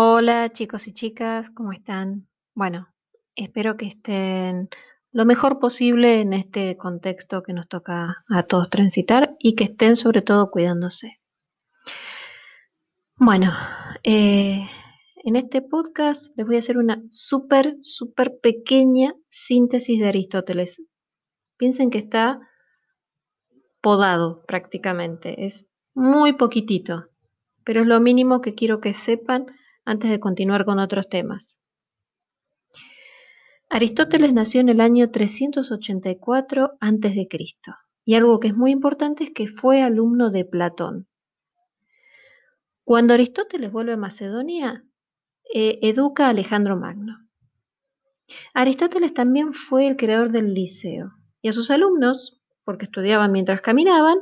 Hola chicos y chicas, ¿cómo están? Bueno, espero que estén lo mejor posible en este contexto que nos toca a todos transitar y que estén sobre todo cuidándose. Bueno, eh, en este podcast les voy a hacer una súper, súper pequeña síntesis de Aristóteles. Piensen que está podado prácticamente, es muy poquitito, pero es lo mínimo que quiero que sepan antes de continuar con otros temas. Aristóteles nació en el año 384 a.C. y algo que es muy importante es que fue alumno de Platón. Cuando Aristóteles vuelve a Macedonia, eh, educa a Alejandro Magno. Aristóteles también fue el creador del liceo y a sus alumnos, porque estudiaban mientras caminaban,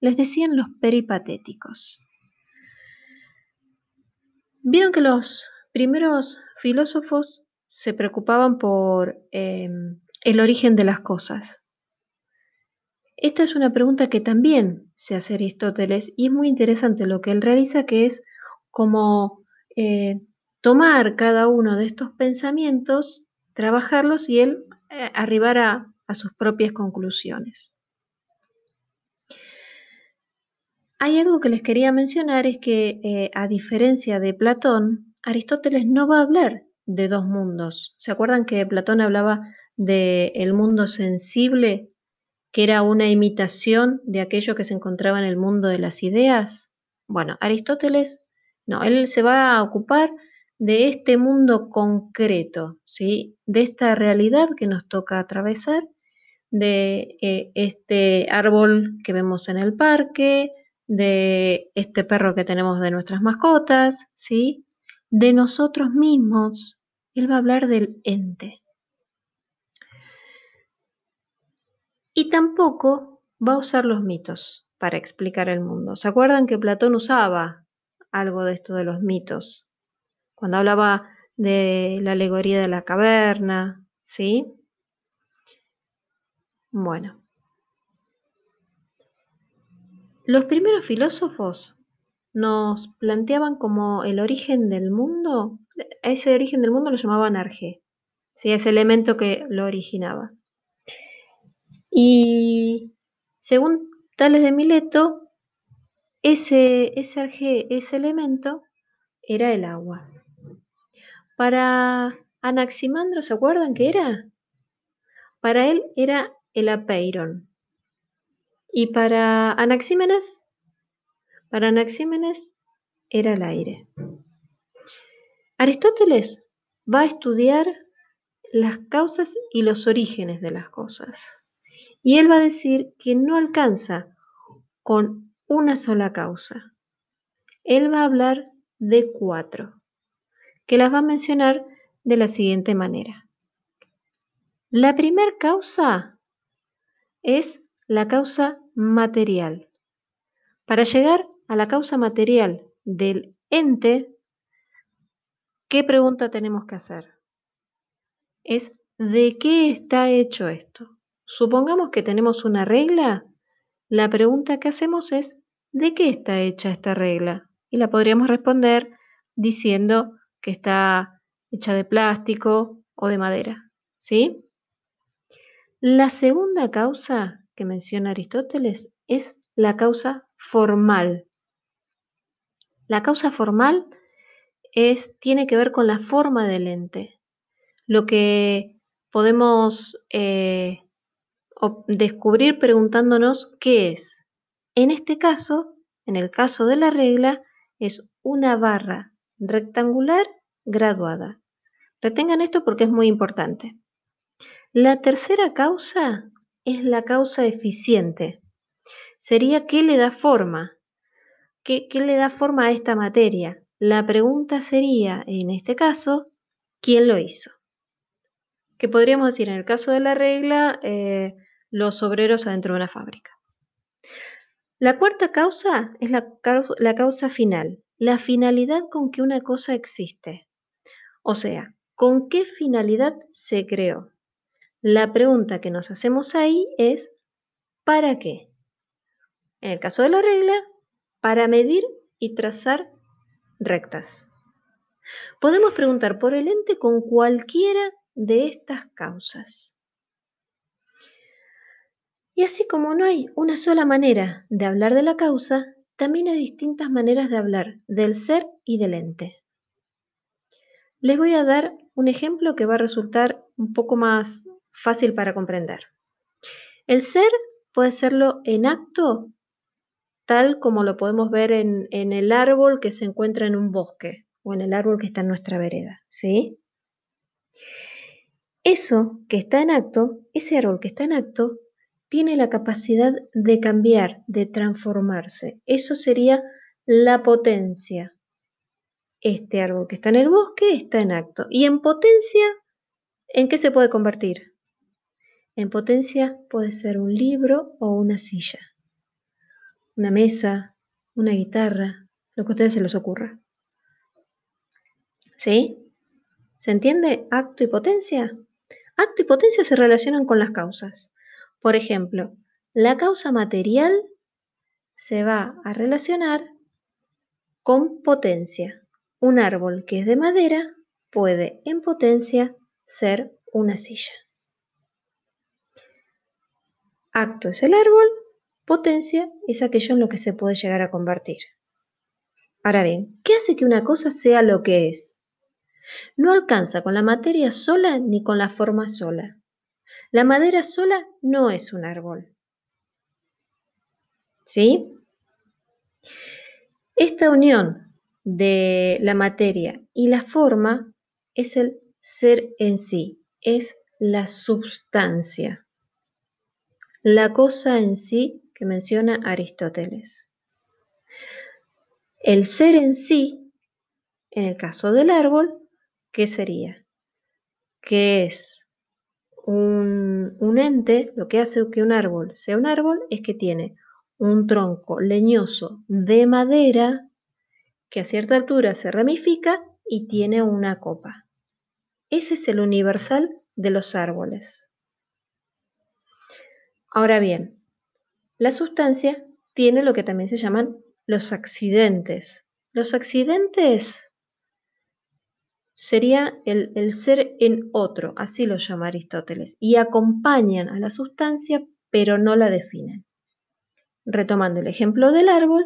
les decían los peripatéticos. Vieron que los primeros filósofos se preocupaban por em, el origen de las cosas. Esta es una pregunta que también se hace Aristóteles y es muy interesante lo que él realiza, que es como eh, tomar cada uno de estos pensamientos, trabajarlos y él eh, arribar a sus propias conclusiones. Hay algo que les quería mencionar, es que eh, a diferencia de Platón, Aristóteles no va a hablar de dos mundos. ¿Se acuerdan que Platón hablaba del el mundo sensible, que era una imitación de aquello que se encontraba en el mundo de las ideas? Bueno, Aristóteles, no, él se va a ocupar de este mundo concreto, ¿sí? de esta realidad que nos toca atravesar, de eh, este árbol que vemos en el parque, de este perro que tenemos de nuestras mascotas, ¿sí? De nosotros mismos. Él va a hablar del ente. Y tampoco va a usar los mitos para explicar el mundo. ¿Se acuerdan que Platón usaba algo de esto de los mitos? Cuando hablaba de la alegoría de la caverna, ¿sí? Bueno, Los primeros filósofos nos planteaban como el origen del mundo, a ese origen del mundo lo llamaban arge, ese elemento que lo originaba. Y según Tales de Mileto, ese, ese arge, ese elemento, era el agua. Para Anaximandro, ¿se acuerdan qué era? Para él era el apeiron, y para Anaxímenes, para Anaxímenes era el aire. Aristóteles va a estudiar las causas y los orígenes de las cosas. Y él va a decir que no alcanza con una sola causa. Él va a hablar de cuatro, que las va a mencionar de la siguiente manera. La primera causa es la causa material. Para llegar a la causa material del ente, ¿qué pregunta tenemos que hacer? Es ¿de qué está hecho esto? Supongamos que tenemos una regla, la pregunta que hacemos es ¿de qué está hecha esta regla? Y la podríamos responder diciendo que está hecha de plástico o de madera, ¿sí? La segunda causa que menciona Aristóteles es la causa formal. La causa formal es, tiene que ver con la forma del ente. Lo que podemos eh, descubrir preguntándonos qué es. En este caso, en el caso de la regla, es una barra rectangular graduada. Retengan esto porque es muy importante. La tercera causa es la causa eficiente. Sería qué le da forma. ¿Qué, le da forma a esta materia? La pregunta sería, en este caso, ¿quién lo hizo? Que podríamos decir, en el caso de la regla, eh, los obreros adentro de una fábrica. La cuarta causa es la, la causa final, la finalidad con que una cosa existe. O sea, ¿con qué finalidad se creó? La pregunta que nos hacemos ahí es ¿para qué? En el caso de la regla, para medir y trazar rectas. Podemos preguntar por el ente con cualquiera de estas causas. Y así como no hay una sola manera de hablar de la causa, también hay distintas maneras de hablar del ser y del ente. Les voy a dar un ejemplo que va a resultar un poco más fácil para comprender. El ser puede serlo en acto, tal como lo podemos ver en, el árbol que se encuentra en un bosque o en el árbol que está en nuestra vereda, ¿sí? Eso que está en acto, ese árbol que está en acto, tiene la capacidad de cambiar, de transformarse. Eso sería la potencia. Este árbol que está en el bosque está en acto. Y en potencia, ¿en qué se puede convertir? En potencia puede ser un libro o una silla, una mesa, una guitarra, lo que a ustedes se les ocurra. ¿Sí? ¿Se entiende acto y potencia? Acto y potencia se relacionan con las causas. Por ejemplo, la causa material se va a relacionar con potencia. Un árbol que es de madera puede en potencia ser una silla. Acto es el árbol, potencia es aquello en lo que se puede llegar a convertir. Ahora bien, ¿qué hace que una cosa sea lo que es? No alcanza con la materia sola ni con la forma sola. La madera sola no es un árbol. ¿Sí? Esta unión de la materia y la forma es el ser en sí, es la substancia, la cosa en sí que menciona Aristóteles. El ser en sí, en el caso del árbol, ¿qué sería? Que es un, un, ente, lo que hace que un árbol sea un árbol es que tiene un tronco leñoso de madera que a cierta altura se ramifica y tiene una copa. Ese es el universal de los árboles. Ahora bien, la sustancia tiene lo que también se llaman los accidentes. Los accidentes sería el, ser en otro, así lo llama Aristóteles, y acompañan a la sustancia pero no la definen. Retomando el ejemplo del árbol,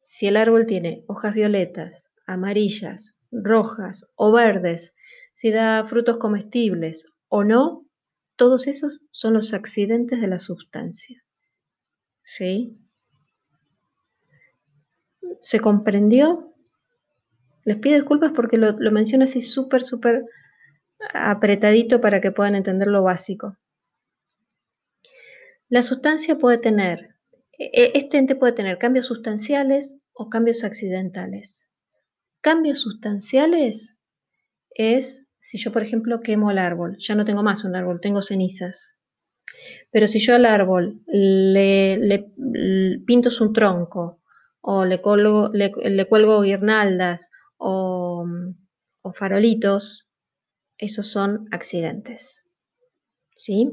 si el árbol tiene hojas violetas, amarillas, rojas o verdes, si da frutos comestibles o no, todos esos son los accidentes de la sustancia. ¿Sí? ¿Se comprendió? Les pido disculpas porque lo, menciono así súper, súper apretadito para que puedan entender lo básico. La sustancia puede tener, e, e, este ente puede tener cambios sustanciales o cambios accidentales. Cambios sustanciales es si yo, por ejemplo, quemo el árbol, ya no tengo más un árbol, tengo cenizas. Pero si yo al árbol le, le pinto su tronco o le, colgo, le cuelgo guirnaldas o, farolitos, esos son accidentes. ¿Sí?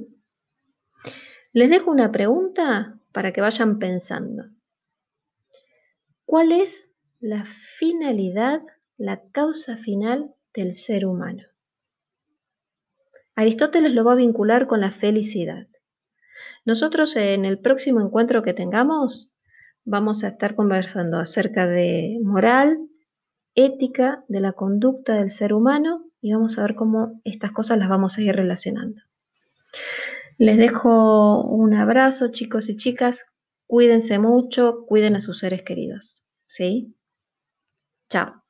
Les dejo una pregunta para que vayan pensando. ¿Cuál es la finalidad, la causa final del ser humano? Aristóteles lo va a vincular con la felicidad. Nosotros en el próximo encuentro que tengamos vamos a estar conversando acerca de moral, ética de la conducta del ser humano y vamos a ver cómo estas cosas las vamos a ir relacionando. Les dejo un abrazo chicos y chicas, cuídense mucho, cuiden a sus seres queridos. ¿Sí? Chao.